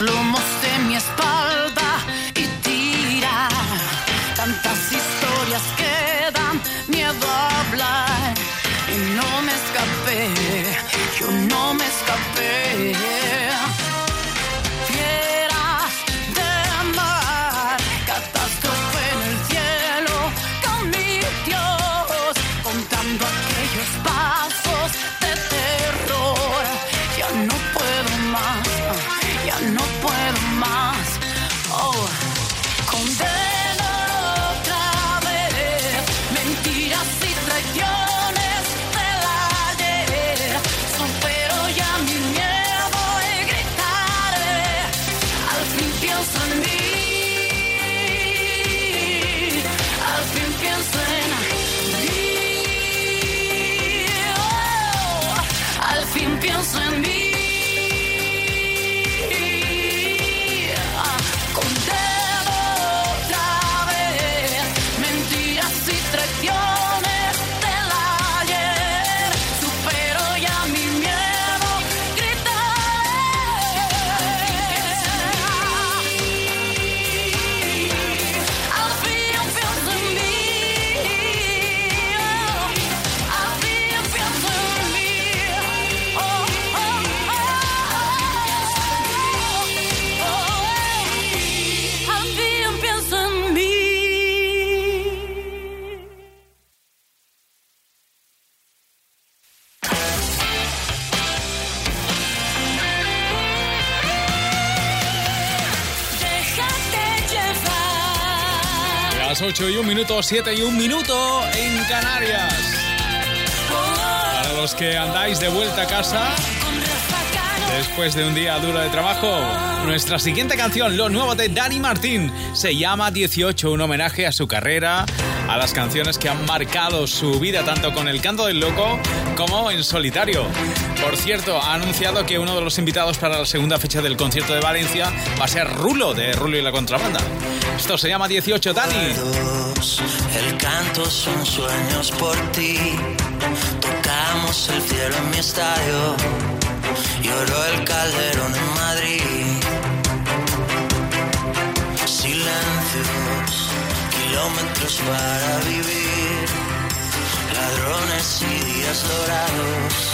los lomos Las 8 y un minuto, 7 y un minuto en Canarias. Para los que andáis de vuelta a casa después de un día duro de trabajo, nuestra siguiente canción, lo nuevo de Dani Martín, se llama 18, un homenaje a su carrera, a las canciones que han marcado su vida tanto con El Canto del Loco como en solitario. Por cierto, ha anunciado que uno de los invitados para la segunda fecha del concierto de Valencia va a ser Rulo, de Rulo y la Contrabanda. Esto se llama 18, Dani. El canto son sueños por ti. Tocamos el cielo en mi estadio. Lloró el calderón en Madrid. Silencios, kilómetros para vivir. Ladrones y días dorados.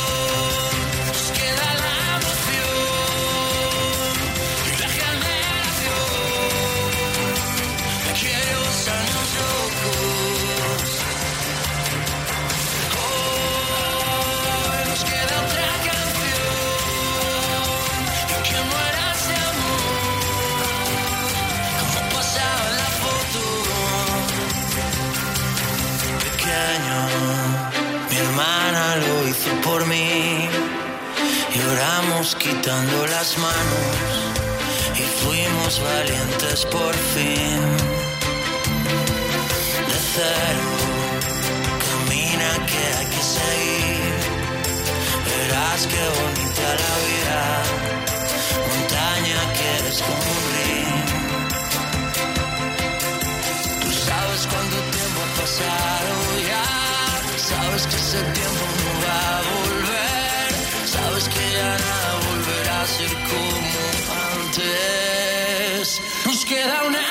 Lloramos quitando las manos y fuimos valientes por fin de cero Camina que hay que seguir. Verás qué bonita la vida. Montaña que río. Tú sabes cuánto tiempo ha pasado ya. Sabes que ese tiempo no Nos queda una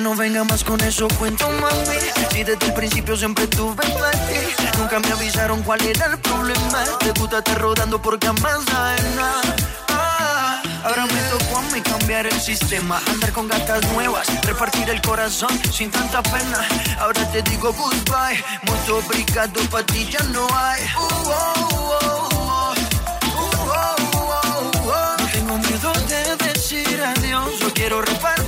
No venga más con eso, cuento mami. Si desde el principio siempre tuve ti. Nunca me avisaron cuál era el problema. Te gusta estar rodando hay nada. Ah, Ahora me tocó a mí cambiar el sistema, andar con gatas nuevas, repartir el corazón sin tanta pena. Ahora te digo goodbye, mucho obrigado, pa' ti ya no hay. Uh, oh, oh, oh. Uh, oh, oh. No tengo miedo de decir adiós, yo quiero repartirme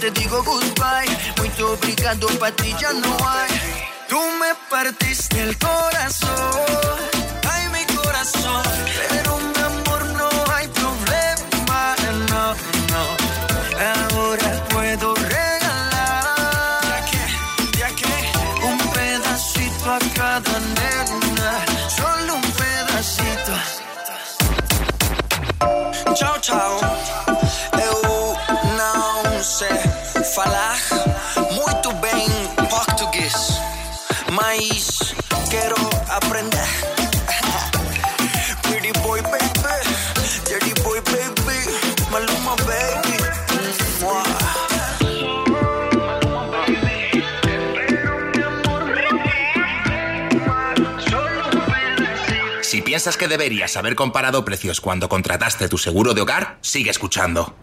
te digo goodbye, muito obrigado, pa' ti ya no hay. Tú me partiste el corazón, ay mi corazón, pero mi amor no hay problema, no, no. Ahora puedo regalar, ya que, ya que, un pedacito a cada nena, solo un pedacito. Tchau, tchau. Piensas que deberías haber comparado precios cuando contrataste tu seguro de hogar, sigue escuchando.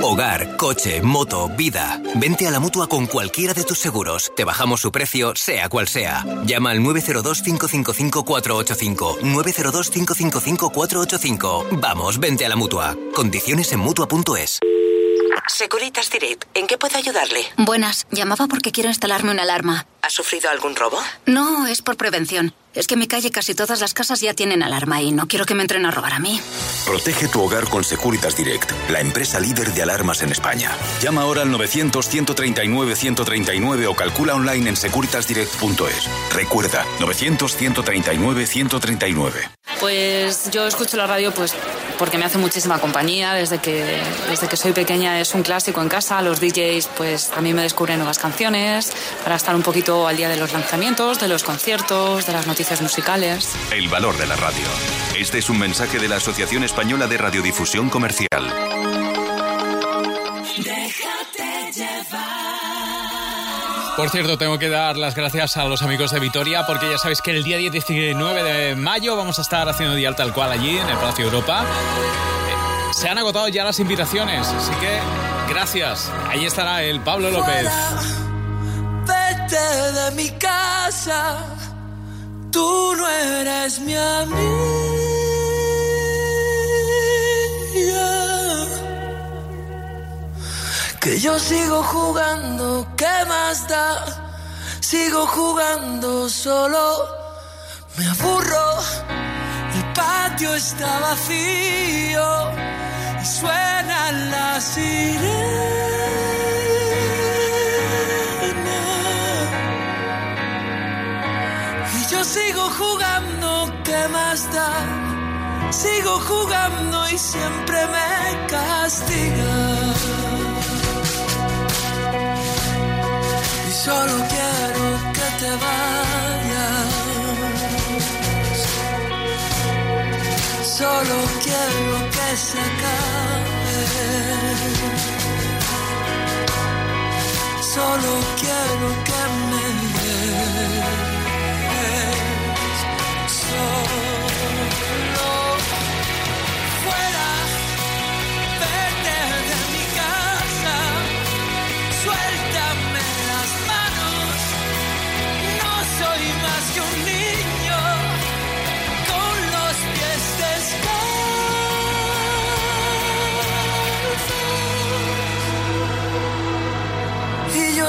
Hogar, coche, moto, vida. Vente a la mutua con cualquiera de tus seguros. Te bajamos su precio, sea cual sea. Llama al 902-555-485. 902-555-485. Vamos, vente a la mutua. Condiciones en mutua.es. Securitas Direct, ¿en qué puedo ayudarle? Buenas, llamaba porque quiero instalarme una alarma. ¿Ha sufrido algún robo? No, es por prevención. Es que en mi calle casi todas las casas ya tienen alarma y no quiero que me entren a robar a mí. Protege tu hogar con Securitas Direct, la empresa líder de alarmas en España. Llama ahora al 900-139-139 o calcula online en securitasdirect.es. Recuerda, 900-139-139. Pues yo escucho la radio pues porque me hace muchísima compañía. Desde que, desde que soy pequeña es un clásico en casa. Los DJs pues a mí me descubren nuevas canciones para estar un poquito al día de los lanzamientos, de los conciertos, de las noticias musicales. El valor de la radio. Este es un mensaje de la Asociación Española de Radiodifusión Comercial. Déjate llevar. Por cierto, tengo que dar las gracias a los amigos de Vitoria porque ya sabéis que el día 19 de mayo vamos a estar haciendo día tal cual allí en el Palacio Europa. Se han agotado ya las invitaciones, así que gracias. Ahí estará el Pablo López. Vete de mi casa, tú no eres mi amiga. Que yo sigo jugando, ¿qué más da? Sigo jugando solo, me aburro, el patio está vacío y suenan las sirenas. Y yo sigo jugando, ¿qué más da? Sigo jugando y siempre me castiga. Y solo quiero que te vayas. Solo quiero que se acabe. Solo quiero que me des. Solo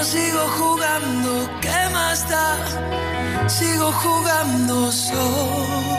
sigo jugando, ¿qué más da? Sigo jugando solo.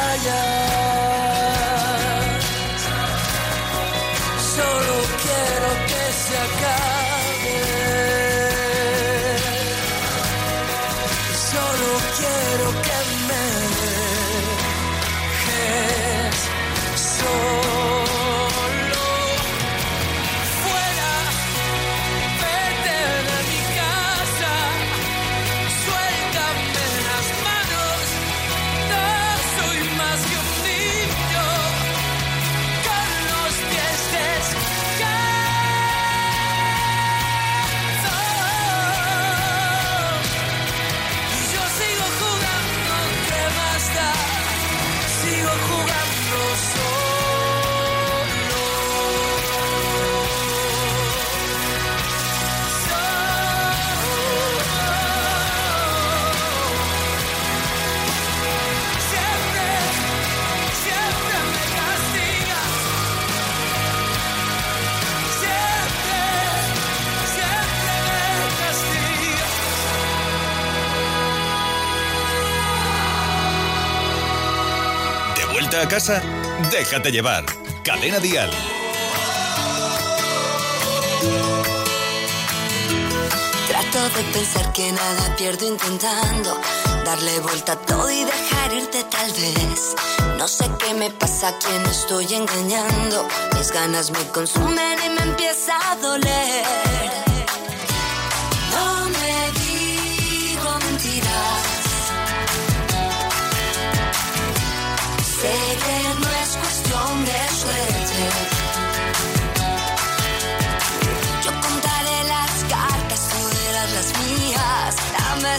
A casa? Déjate llevar. Cadena Dial. Trato de pensar que nada pierdo intentando darle vuelta a todo y dejar irte tal vez. No sé qué me pasa, a quién estoy engañando. Mis ganas me consumen y me empieza a doler.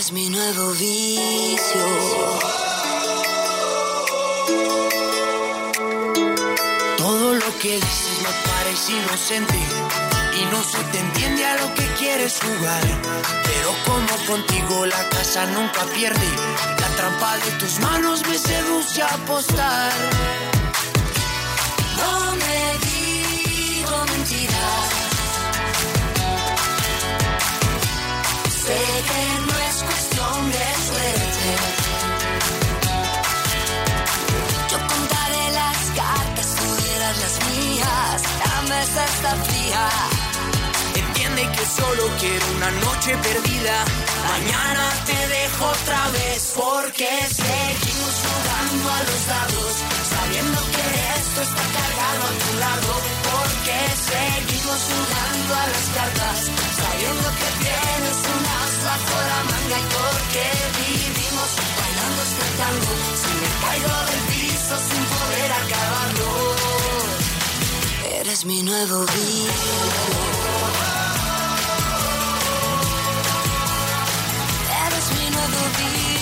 Eres mi nuevo vicio. Todo lo que dices me parece inocente y no se te entiende a lo que quieres jugar. Pero como contigo la casa nunca pierde, la trampa de tus manos me seduce a apostar. No me digo mentiras. Sé que no Yo contaré las cartas, tú dirás las mías. La mesa está fría. Entiende que solo quiero una noche perdida. Mañana te dejo otra vez porque seguimos jugando a los dados, sabiendo que esto está cargado a tu lado. Porque seguimos jugando a las cartas, sabiendo que tienes un as bajo la manga y porque vivimos bailando este tango. Si me caigo del piso sin poder acabarlo. Eres mi nuevo vicio. Eres mi nuevo vicio.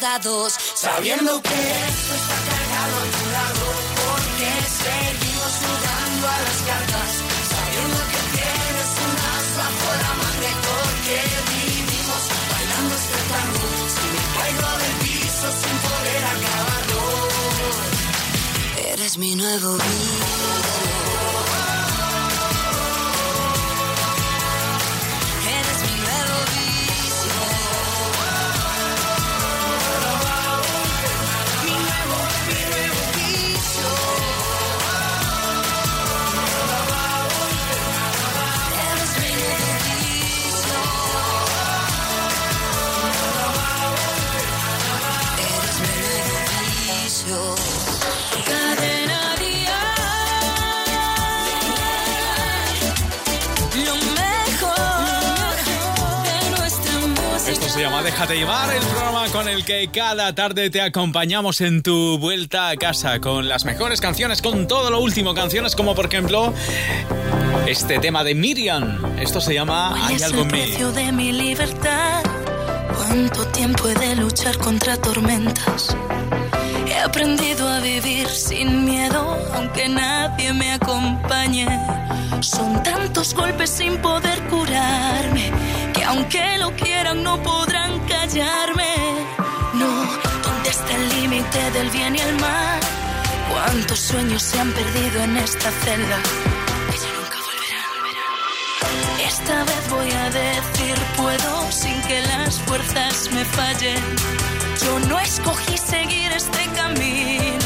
Dados. Sabiendo que esto está a tu lado. Porque seguimos jugando a las cartas. Sabiendo que tienes un as bajo la manga. Porque vivimos bailando este tango. Si me caigo del piso sin poder acabarlo. Eres mi nuevo vicio. Déjate llevar, el programa con el que cada tarde te acompañamos en tu vuelta a casa con las mejores canciones, con todo lo último, canciones como por ejemplo este tema de Miriam. Esto se llama ¿Cuál Hay es algo el en mí. precio de mi libertad? ¿Cuánto tiempo he de luchar contra tormentas? He aprendido a vivir sin miedo, aunque nadie me acompañe. Son tantos golpes sin poder curarme, aunque lo quieran no podrán callarme. No, ¿dónde está el límite del bien y el mal? ¿Cuántos sueños se han perdido en esta celda? Que ya nunca volverán. Esta vez voy a decir puedo sin que las fuerzas me fallen. Yo no escogí seguir este camino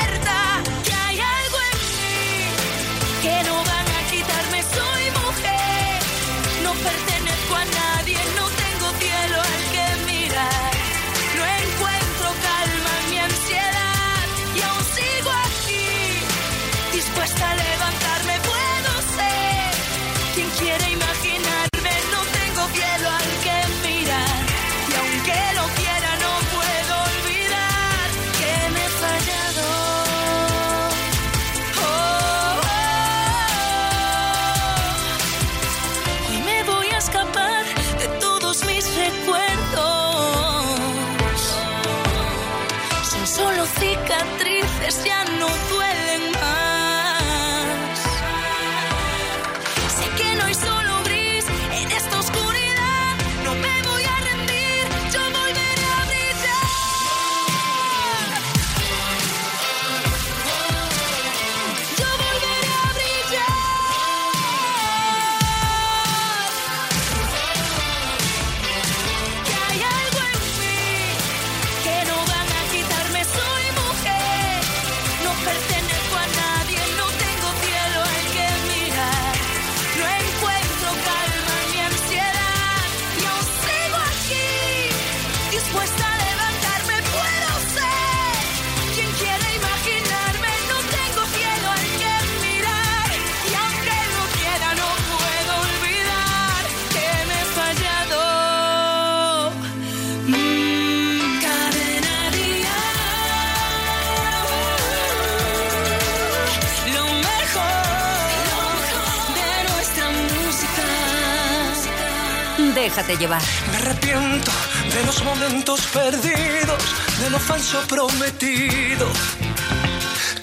Me arrepiento de los momentos perdidos, de lo falso prometido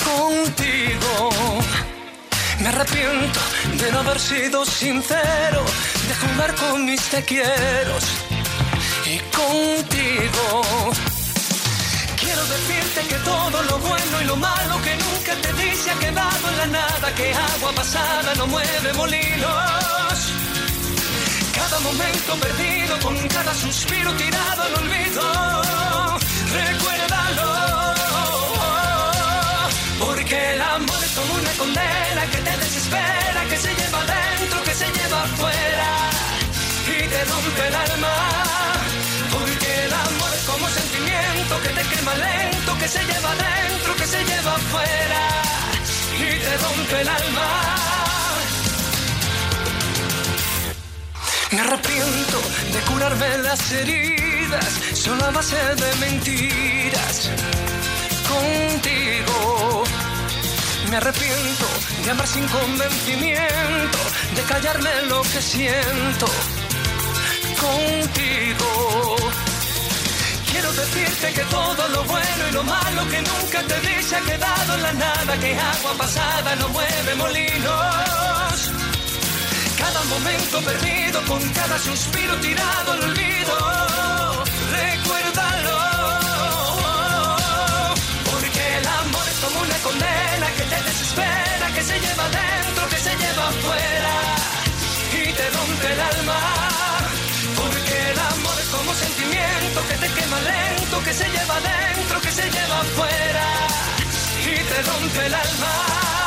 contigo. Me arrepiento de no haber sido sincero, de jugar con mis te quieros y contigo. Quiero decirte que todo lo bueno y lo malo que nunca te di se ha quedado en la nada, que agua pasada no mueve molinos. Cada momento perdido, con cada suspiro tirado al olvido. Recuérdalo. Porque el amor es como una condena que te desespera, que se lleva dentro, que se lleva afuera y te rompe el alma. Porque el amor es como sentimiento que te quema lento, que se lleva dentro, que se lleva afuera y te rompe el alma. Me arrepiento de curarme las heridas solo a base de mentiras contigo. Me arrepiento de amar sin convencimiento, de callarme lo que siento contigo. Quiero decirte que todo lo bueno y lo malo que nunca te di se ha quedado en la nada, que agua pasada no mueve molinos. Cada momento perdido, con cada suspiro tirado al olvido. Recuérdalo. Porque el amor es como una condena que te desespera, que se lleva dentro, que se lleva afuera y te rompe el alma. Porque el amor es como sentimiento que te quema lento, que se lleva dentro, que se lleva afuera y te rompe el alma.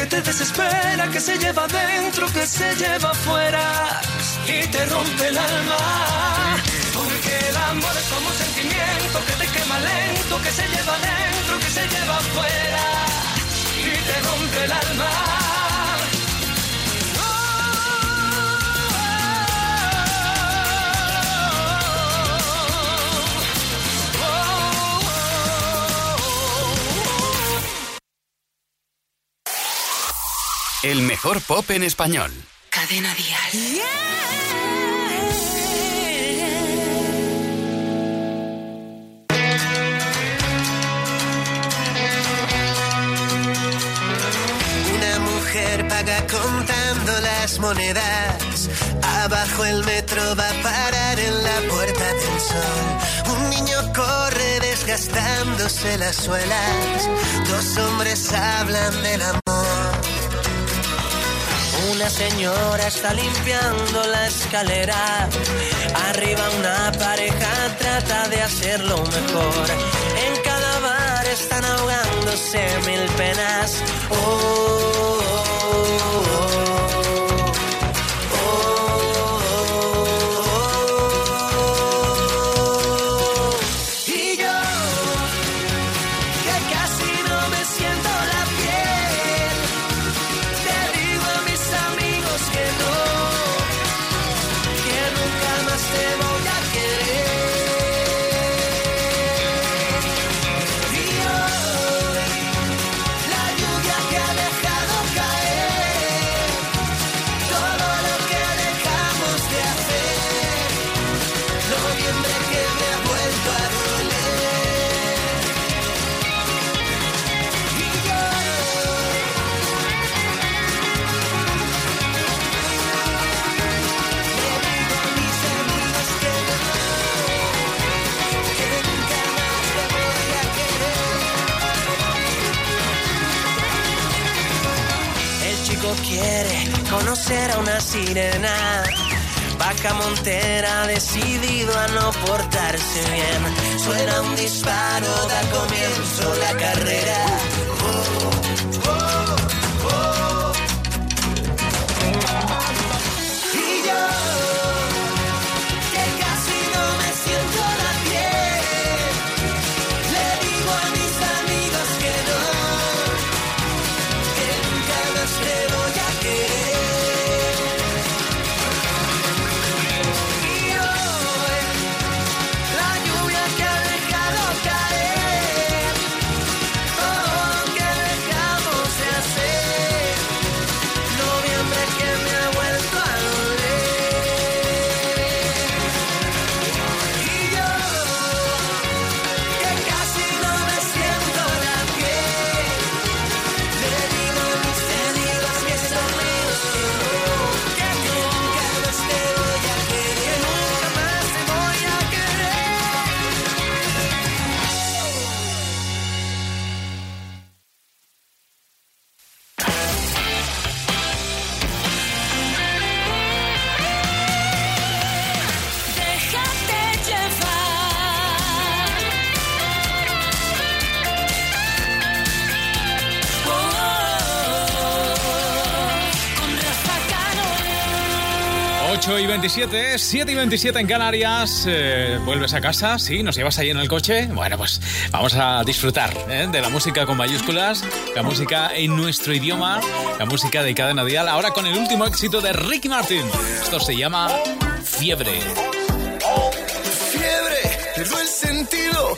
Que te desespera, que se lleva dentro, que se lleva afuera y te rompe el alma. Porque el amor es como un sentimiento que quema lento, que se lleva dentro, que se lleva afuera y te rompe el alma. El mejor pop en español. Cadena Dial. Una contando las monedas. Abajo el metro va a parar en la puerta del sol. Un niño corre desgastándose las suelas. Dos hombres hablan del amor. Una señora está limpiando la escalera. Arriba una pareja trata de hacerlo mejor. En cada bar están ahogándose mil penas. Oh, quiere conocer a una sirena. Vaca Montera decidido a no portarse bien. Suena un disparo, da comienzo la carrera. Y 27, 7 y 27 en Canarias. Eh, ¿Vuelves a casa? ¿Sí? ¿Nos llevas ahí en el coche? Bueno, pues vamos a disfrutar ¿eh? de la música con mayúsculas, la música en nuestro idioma, la música de Cadena Dial. Ahora con el último éxito de Ricky Martin. Esto se llama Fiebre. Fiebre,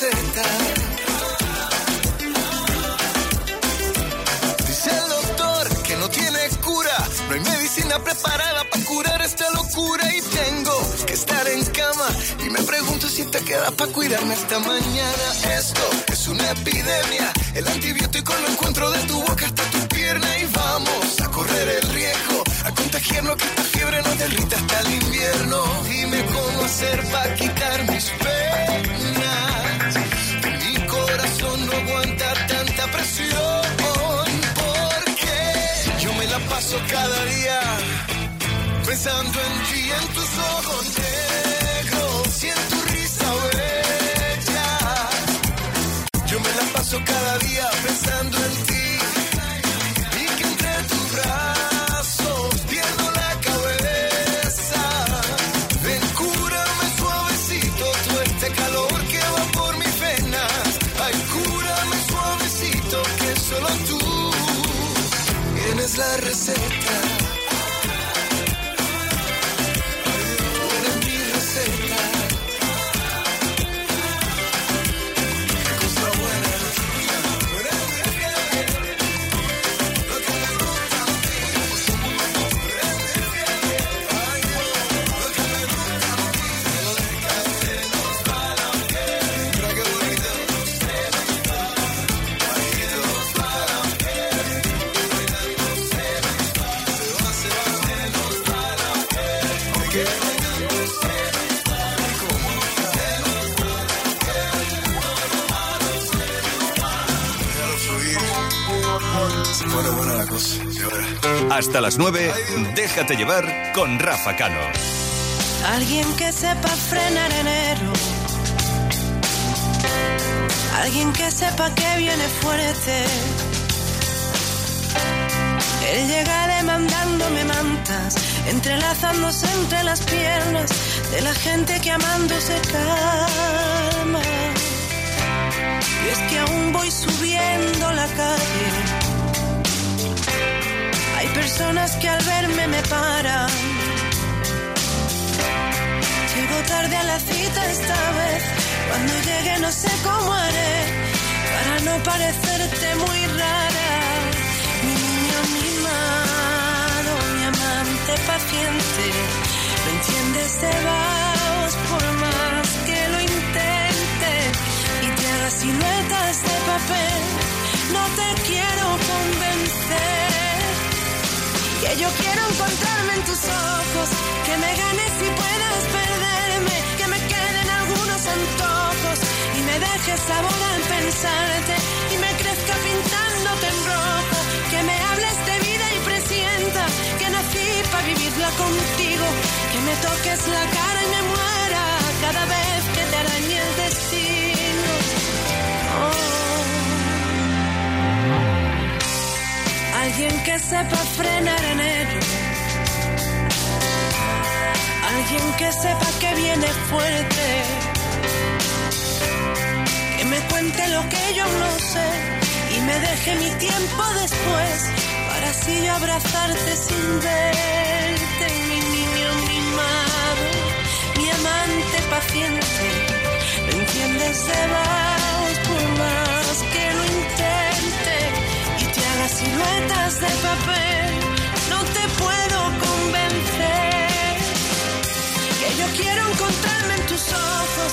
Dice el doctor que no tiene cura. No hay medicina preparada para curar esta locura. Y tengo que estar en cama. Y me pregunto si te queda para cuidarme esta mañana. Esto es una epidemia. El antibiótico lo encuentro de tu boca hasta tu pierna. Y vamos a correr el riesgo. A contagiarnos que esta fiebre nos derrita hasta el invierno. Dime cómo hacer para quitar mis penas. Aguanta tanta presión. Porque yo me la paso cada día pensando en ti, en tus ojos negros y en tu risa bella. Yo me la paso cada día pensando en ti. La receta. Hasta las 9, déjate llevar con Rafa Cano. Alguien que sepa frenar enero. alguien que sepa que viene fuerte. Él llega demandándome mantas, entrelazándose entre las piernas de la gente que amándose calma. Y es que aún voy subiendo la calle. Personas que al verme me paran. Llego tarde a la cita esta vez. Cuando llegue no sé cómo haré para no parecerte muy rara. Mi niño mimado, mi amante paciente. No entiendes de vaos por más que lo intente y te haga siluetas de papel. Yo quiero encontrarme en tus ojos, que me ganes y puedas perderme, que me queden algunos antojos y me dejes sabor al pensarte y me crezca pintándote en rojo, que me hables de vida y presienta que nací para vivirla contigo, que me toques la cara y me muera cada vez que te arañe el destino. Alguien que sepa frenar en ello. Alguien que sepa que viene fuerte. Que me cuente lo que yo no sé y me deje mi tiempo después para así abrazarte sin verte. Mi niño mimado, mi amante paciente. No entiendes de vaos por más haga siluetas de papel. No te puedo convencer que yo quiero encontrarme en tus ojos,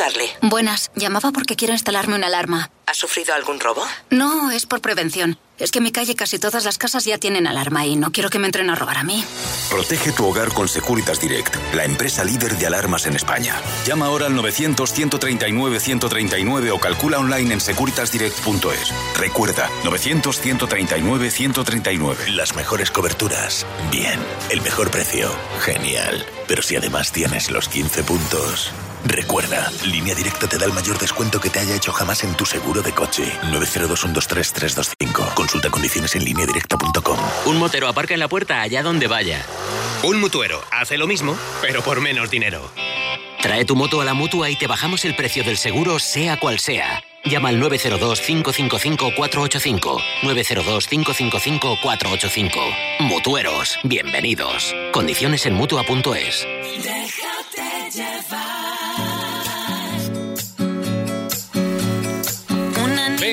ayudarle? Buenas, llamaba porque quiero instalarme una alarma. ¿Ha sufrido algún robo? No, es por prevención. Es que en mi calle casi todas las casas ya tienen alarma y no quiero que me entren a robar a mí. Protege tu hogar con Securitas Direct, la empresa líder de alarmas en España. Llama ahora al 900-139-139 o calcula online en securitasdirect.es. Recuerda, 900-139-139. Las mejores coberturas. Bien. El mejor precio. Genial. Pero si además tienes los 15 puntos. Recuerda, Línea Directa te da el mayor descuento que te haya hecho jamás en tu seguro de coche. 902-123-325. Consulta condiciones en lineadirecta.com. Un motero aparca en la puerta allá donde vaya. Un mutuero hace lo mismo, pero por menos dinero. Trae tu moto a la mutua y te bajamos el precio del seguro, sea cual sea. Llama al 902-555-485. 902-555-485. Mutueros, bienvenidos. Condiciones en mutua.es. Déjate llevar.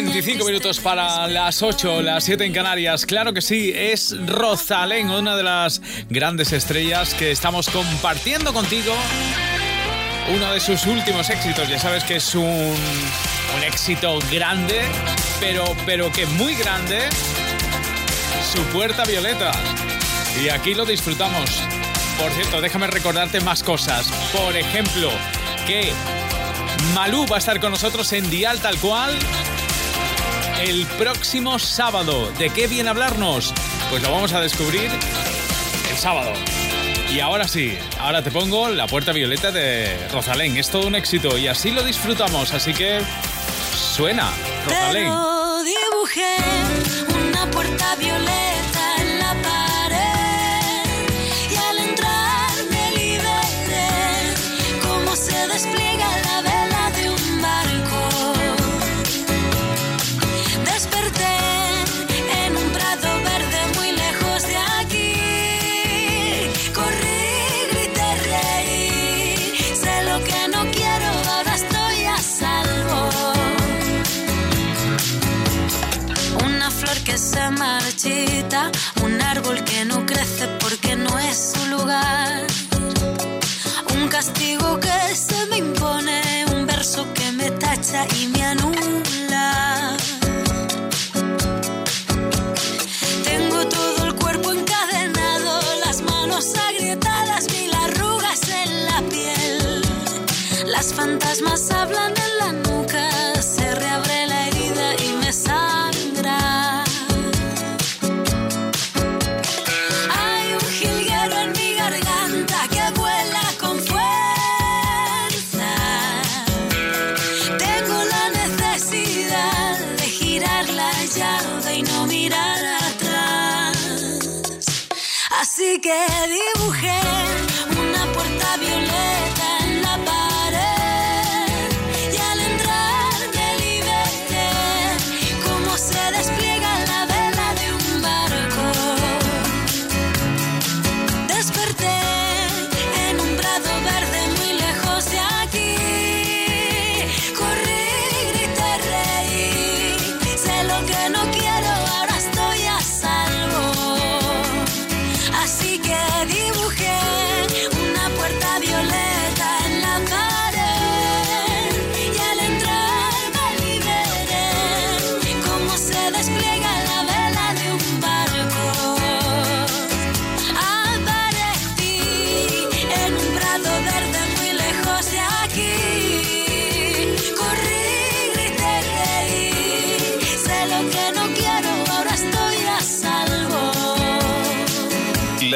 25 minutos para las 8, las 7 en Canarias. Claro que sí, es Rosalén, una de las grandes estrellas que estamos compartiendo contigo. Uno de sus últimos éxitos, ya sabes que es un, un éxito grande, pero, pero que muy grande. Su puerta violeta. Y aquí lo disfrutamos. Por cierto, déjame recordarte más cosas. Por ejemplo, que Malú va a estar con nosotros en Dial Tal Cual el próximo sábado. ¿De qué viene a hablarnos? Pues lo vamos a descubrir el sábado. Y ahora sí, ahora te pongo la puerta violeta de Rosalén. Es todo un éxito y así lo disfrutamos. Así que suena, Rosalén. porque no es su lugar. Un castigo que se me impone, un verso que me tacha y me anula. Tengo todo el cuerpo encadenado, las manos agrietadas, mil arrugas en la piel. Las fantasmas Así que dibujé.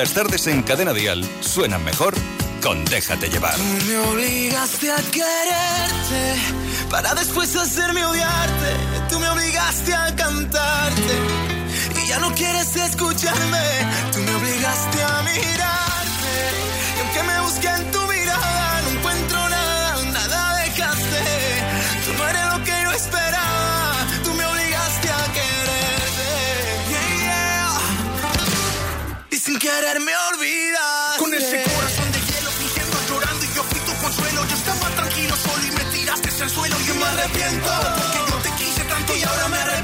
las tardes en Cadena Dial suenan mejor con Déjate Llevar. Tú me obligaste a quererte para después hacerme odiarte. Tú me obligaste a cantarte y ya no quieres escucharme. Tú me obligaste a mirar quererme olvidar. Con ese corazón de hielo fingiendo llorando y yo fui tu consuelo. Yo estaba tranquilo solo y me tiraste al suelo. Yo me arrepiento porque yo te quise tanto y ahora me arrepiento.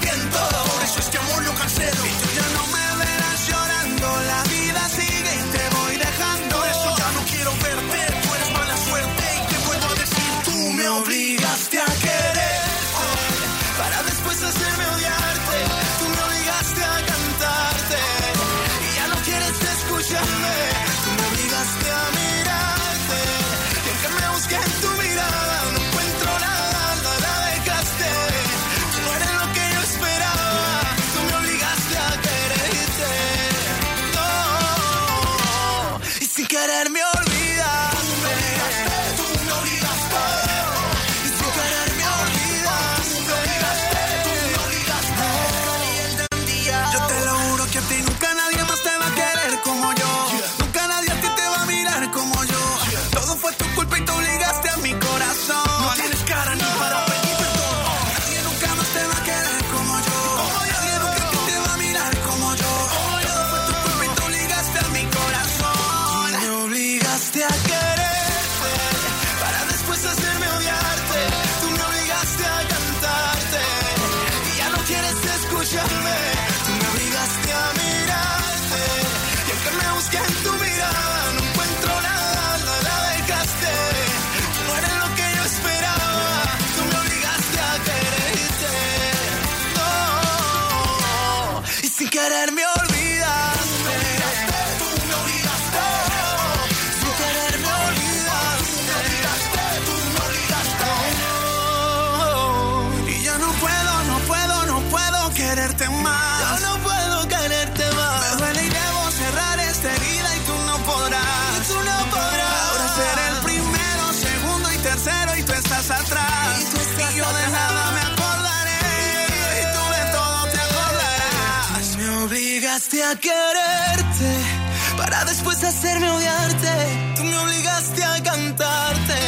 Obligaste a quererte para después hacerme odiarte. Tú me obligaste a cantarte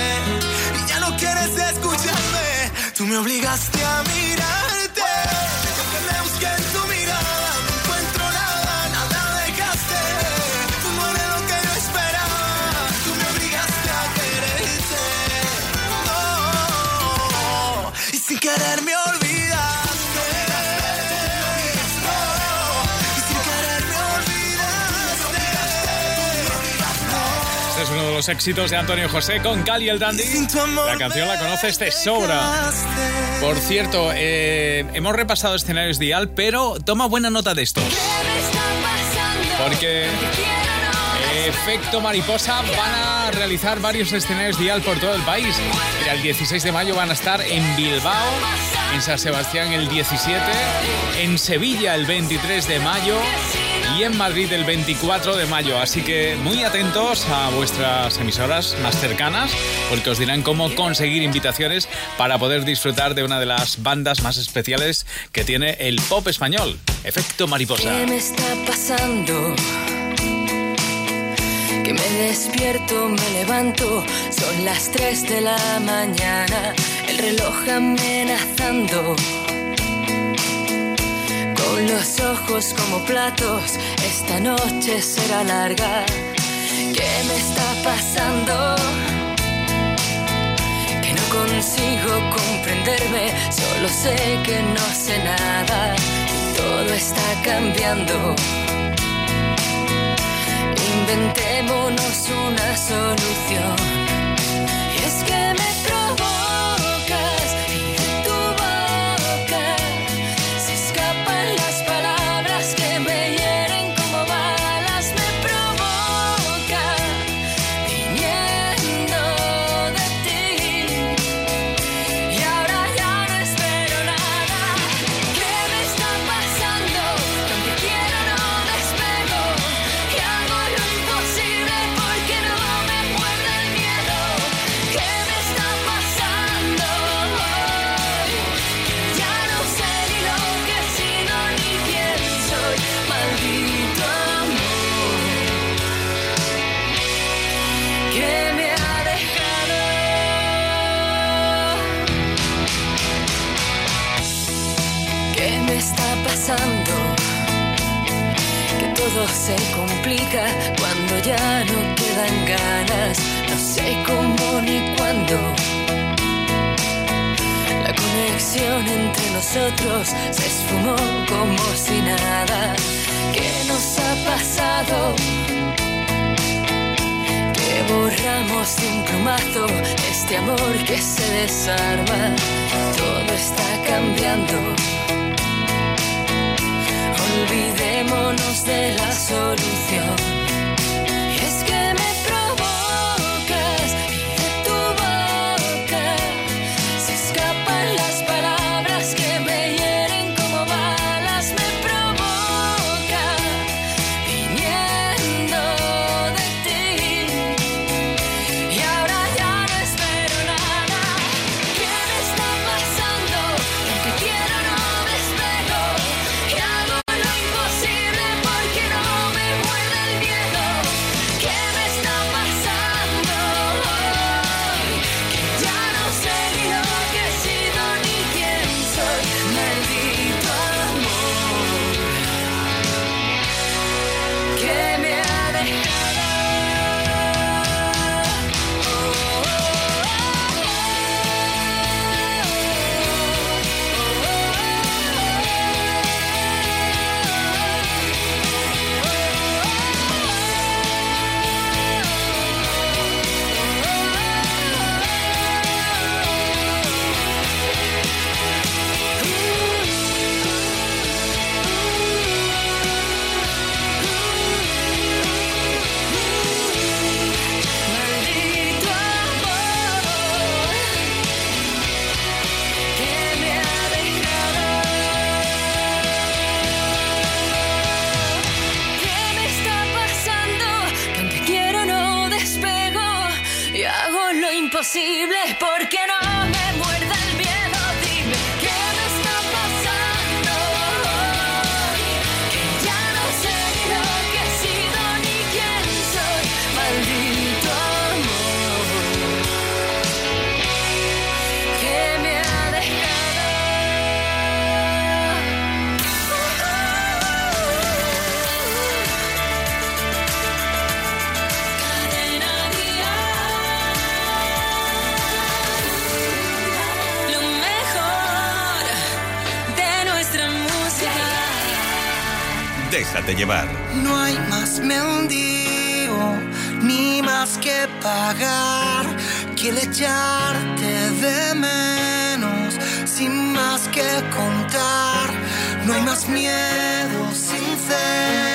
y ya no quieres escucharme. Tú me obligaste a mirarte. Los éxitos de Antonio José con Cali el Dandy. La canción la conoces de sobra. Por cierto, eh, hemos repasado escenarios dial, pero toma buena nota de estos. Porque Efecto Mariposa van a realizar varios escenarios dial por todo el país. Mira, el 16 de mayo van a estar en Bilbao, en San Sebastián el 17, en Sevilla el 23 de mayo y en Madrid el 24 de mayo. Así que muy atentos a vuestras emisoras más cercanas porque os dirán cómo conseguir invitaciones para poder disfrutar de una de las bandas más especiales que tiene el pop español, Efecto Mariposa. ¿Qué me está pasando? Que me despierto, me levanto, son las 3 de la mañana, el reloj amenazando. Con los ojos como platos, esta noche será larga. ¿Qué me está pasando? Que no consigo comprenderme, solo sé que no sé nada. Todo está cambiando. Inventémonos una solución. Que el echarte de menos, sin más que contar. No hay más miedo sincero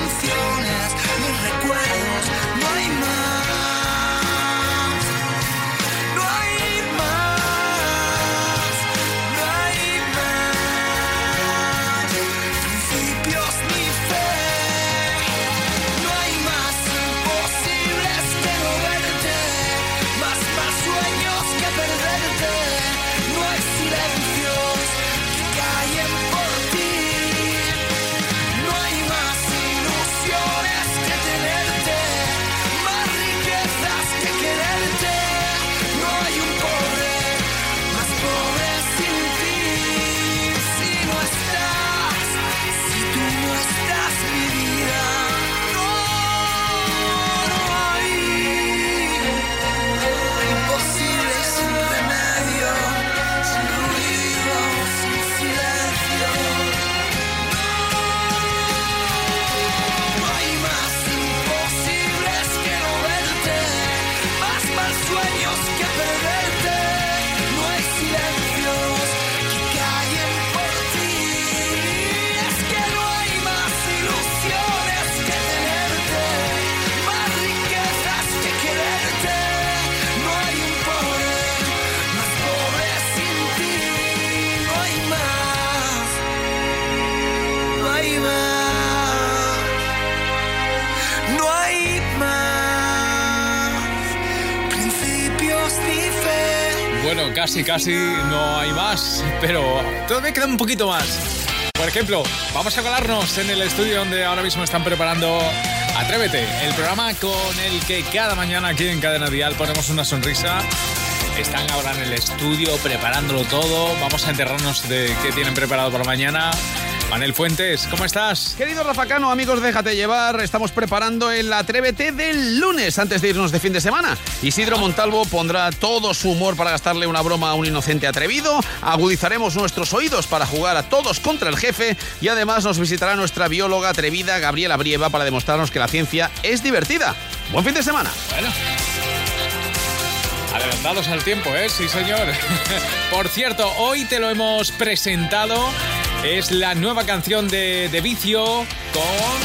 no casi, casi no hay más, pero todavía queda un poquito más. Por ejemplo, vamos a colarnos en el estudio donde ahora mismo están preparando Atrévete, el programa con el que cada mañana aquí en Cadena Dial ponemos una sonrisa. Están ahora en el estudio preparándolo todo. Vamos a enterrarnos de qué tienen preparado para mañana. Manel Fuentes, ¿cómo estás? Querido Rafa Cano, amigos, déjate llevar. Estamos preparando el Atrévete del lunes antes de irnos de fin de semana. Isidro Montalvo pondrá todo su humor para gastarle una broma a un inocente atrevido. Agudizaremos nuestros oídos para jugar a todos contra el jefe. Y además nos visitará nuestra bióloga atrevida Gabriela Brieva para demostrarnos que la ciencia es divertida. Buen fin de semana. Bueno. Adelantados al tiempo, ¿eh? Sí, señor. Por cierto, hoy te lo hemos presentado. Es la nueva canción de, de Vicio con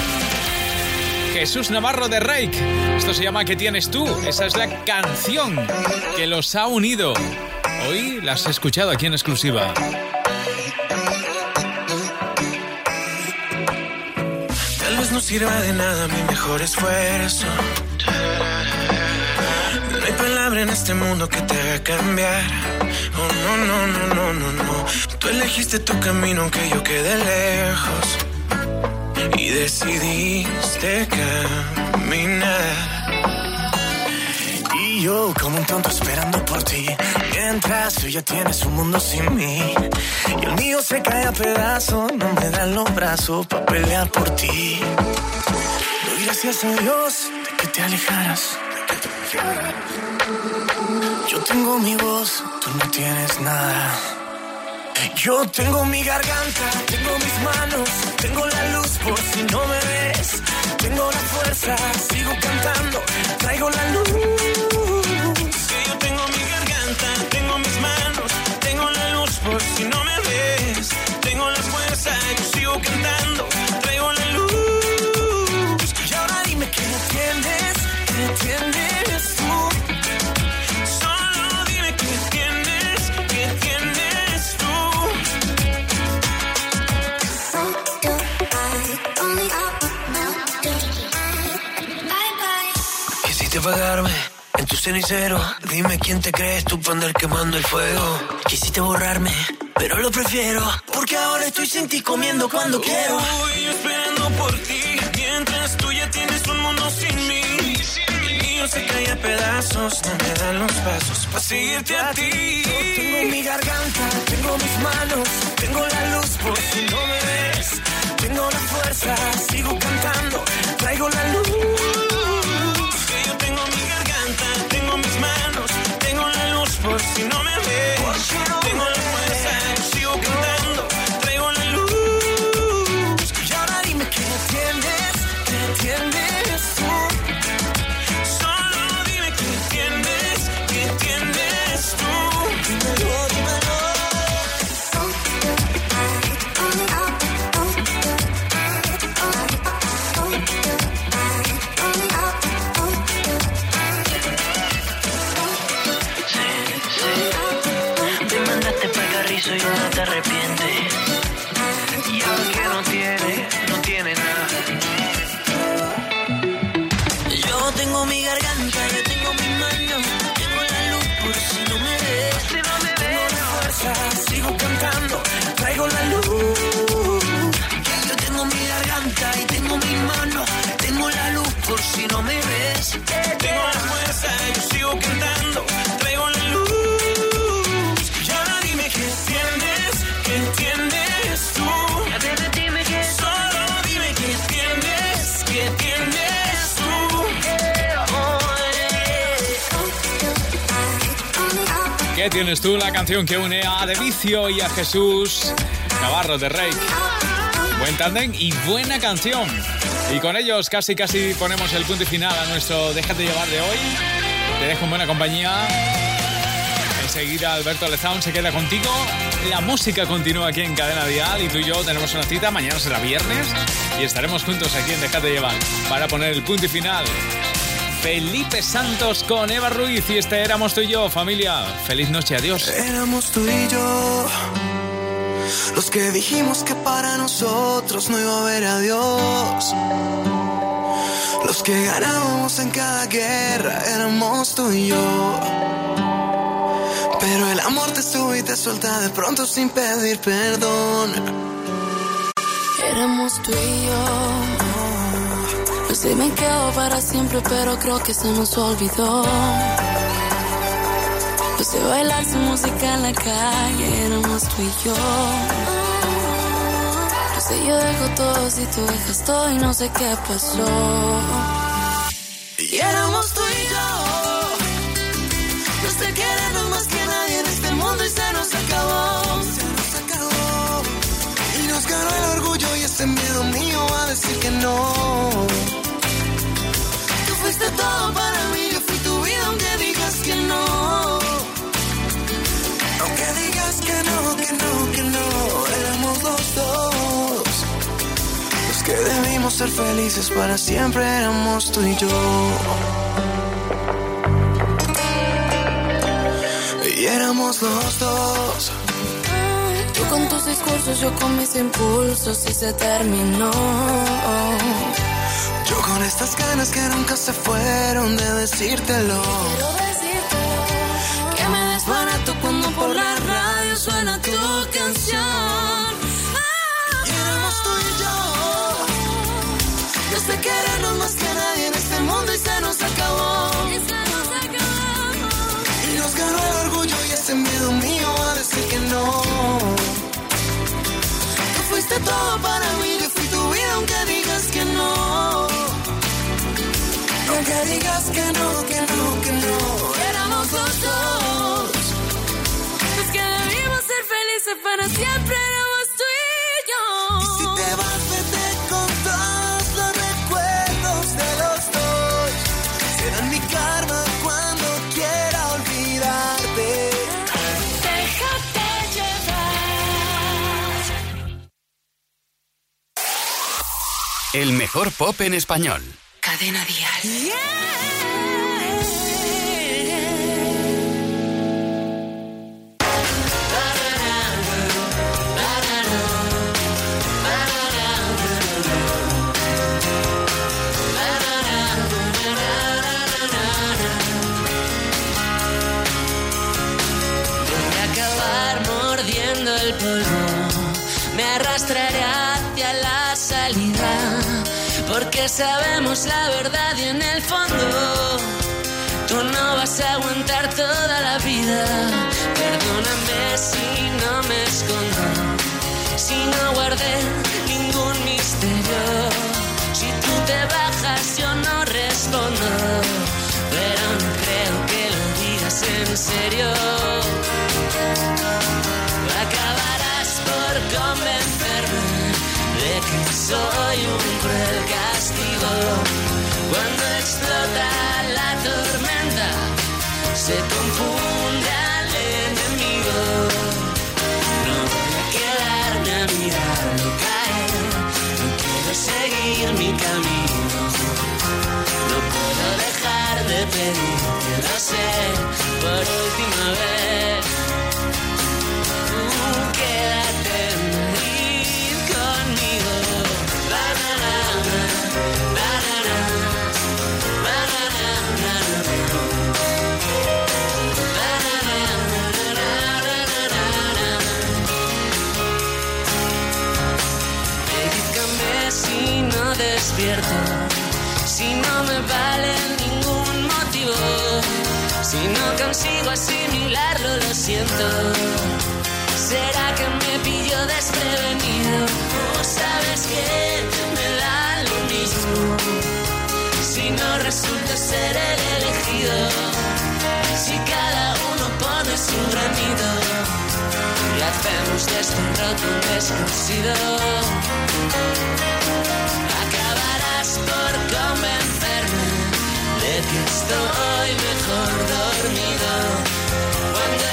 Jesús Navarro de Rake. Esto se llama ¿Qué tienes tú? Esa es la canción que los ha unido. Hoy la has escuchado aquí en exclusiva. Tal vez no sirva de nada mi mejor esfuerzo. En este mundo que te haga cambiar. Oh, no, no, no, no, no, no. Tú elegiste tu camino aunque yo quede lejos. Y decidiste caminar. Y yo como un tonto esperando por ti. Mientras tú ya tienes un mundo sin mí. Y el mío se cae a pedazos. No me dan los brazos para pelear por ti. Doy gracias a Dios de que te alejaras. Yo tengo mi voz, tú no tienes nada. Yo tengo mi garganta, tengo mis manos, tengo la luz por si no me ves. Tengo la fuerza, sigo cantando, traigo la luz. Apagarme en tu cenicero. Dime quién te crees tú para andar quemando el fuego. Quisiste borrarme, pero lo prefiero. Porque ahora estoy sin ti comiendo cuando quiero. Estoy esperando por ti. Mientras tú ya tienes un mundo sin mí. El mío se cae a pedazos. No me dan los pasos para seguirte a ti. Yo tengo mi garganta, tengo mis manos. Tengo la luz por si no me ves. Tengo la fuerza, sigo cantando. Traigo la luz. Si no me ves. ¿Qué tienes tú? La canción que une a De Vicio y a Jesús Navarro de Rey. Buen tandem y buena canción. Y con ellos casi casi ponemos el punto final a nuestro Déjate llevar de hoy. Te dejo en buena compañía. Enseguida Alberto Lezaun se queda contigo. La música continúa aquí en Cadena Dial y tú y yo tenemos una cita. Mañana será viernes y estaremos juntos aquí en Déjate llevar para poner el punto final. Felipe Santos con Eva Ruiz y este éramos tú y yo, familia. Feliz noche, adiós. Éramos tú y yo los que dijimos que para nosotros no iba a haber adiós. Los que ganábamos en cada guerra éramos tú y yo. Pero el amor te sube y te suelta de pronto sin pedir perdón. Éramos tú y yo. Sé, me quedo para siempre, pero creo que se nos olvidó. No sé bailar su música en la calle, éramos tú y yo. No sé, yo dejo todo si tú dejas todo y no sé qué pasó. Y éramos tú y yo. Nos te queremos más que nadie en este mundo y se nos acabó. Se nos acabó. Y nos ganó el orgullo y ese miedo mío a decir que no. Fuiste todo para mí, yo fui tu vida aunque digas que no. Aunque digas que no, que no, que no. Éramos los dos. Los que debimos ser felices para siempre éramos tú y yo. Y éramos los dos. Tú con tus discursos, yo con mis impulsos y se terminó. Con estas ganas que nunca se fueron de decírtelo. Quiero decirte que me desbarato cuando por la radio suena tu canción. Y éramos tú y yo. Nos te queremos más que nadie en este mundo y se nos acabó. Y nos ganó el orgullo y ese miedo mío a decir que no. Tú fuiste todo para mí, Aunque digas que no, que no, que no. Éramos los dos. Es que debimos ser felices para siempre, éramos tú y yo. Y si te vas, vete con todos los recuerdos de los dos. Serán mi karma cuando quiera olvidarte. Déjate llevar. El mejor pop en español. Cadena Díaz. Yeah. Voy a acabar mordiendo el polvo, me arrastrará porque sabemos la verdad y en el fondo tú no vas a aguantar toda la vida. Perdóname si no me escondo, si no guardé ningún misterio. Si tú te bajas, yo no respondo. Pero no creo que lo digas en serio. Acabarás por convencerme de que soy un. Cuando explota la tormenta, se confunde al enemigo. No voy a quedarme a mirarlo caer, no quiero seguir mi camino. No puedo dejar de pedirte, lo sé, por última vez. Si no me vale ningún motivo, si no consigo asimilarlo, lo siento. ¿Será que me pillo desprevenido? ¿O sabes que me da lo mismo? Si no resulta ser el elegido, si cada uno pone su granito y hacemos de este roto un desconocido. que está estoy mejor dormido. Cuando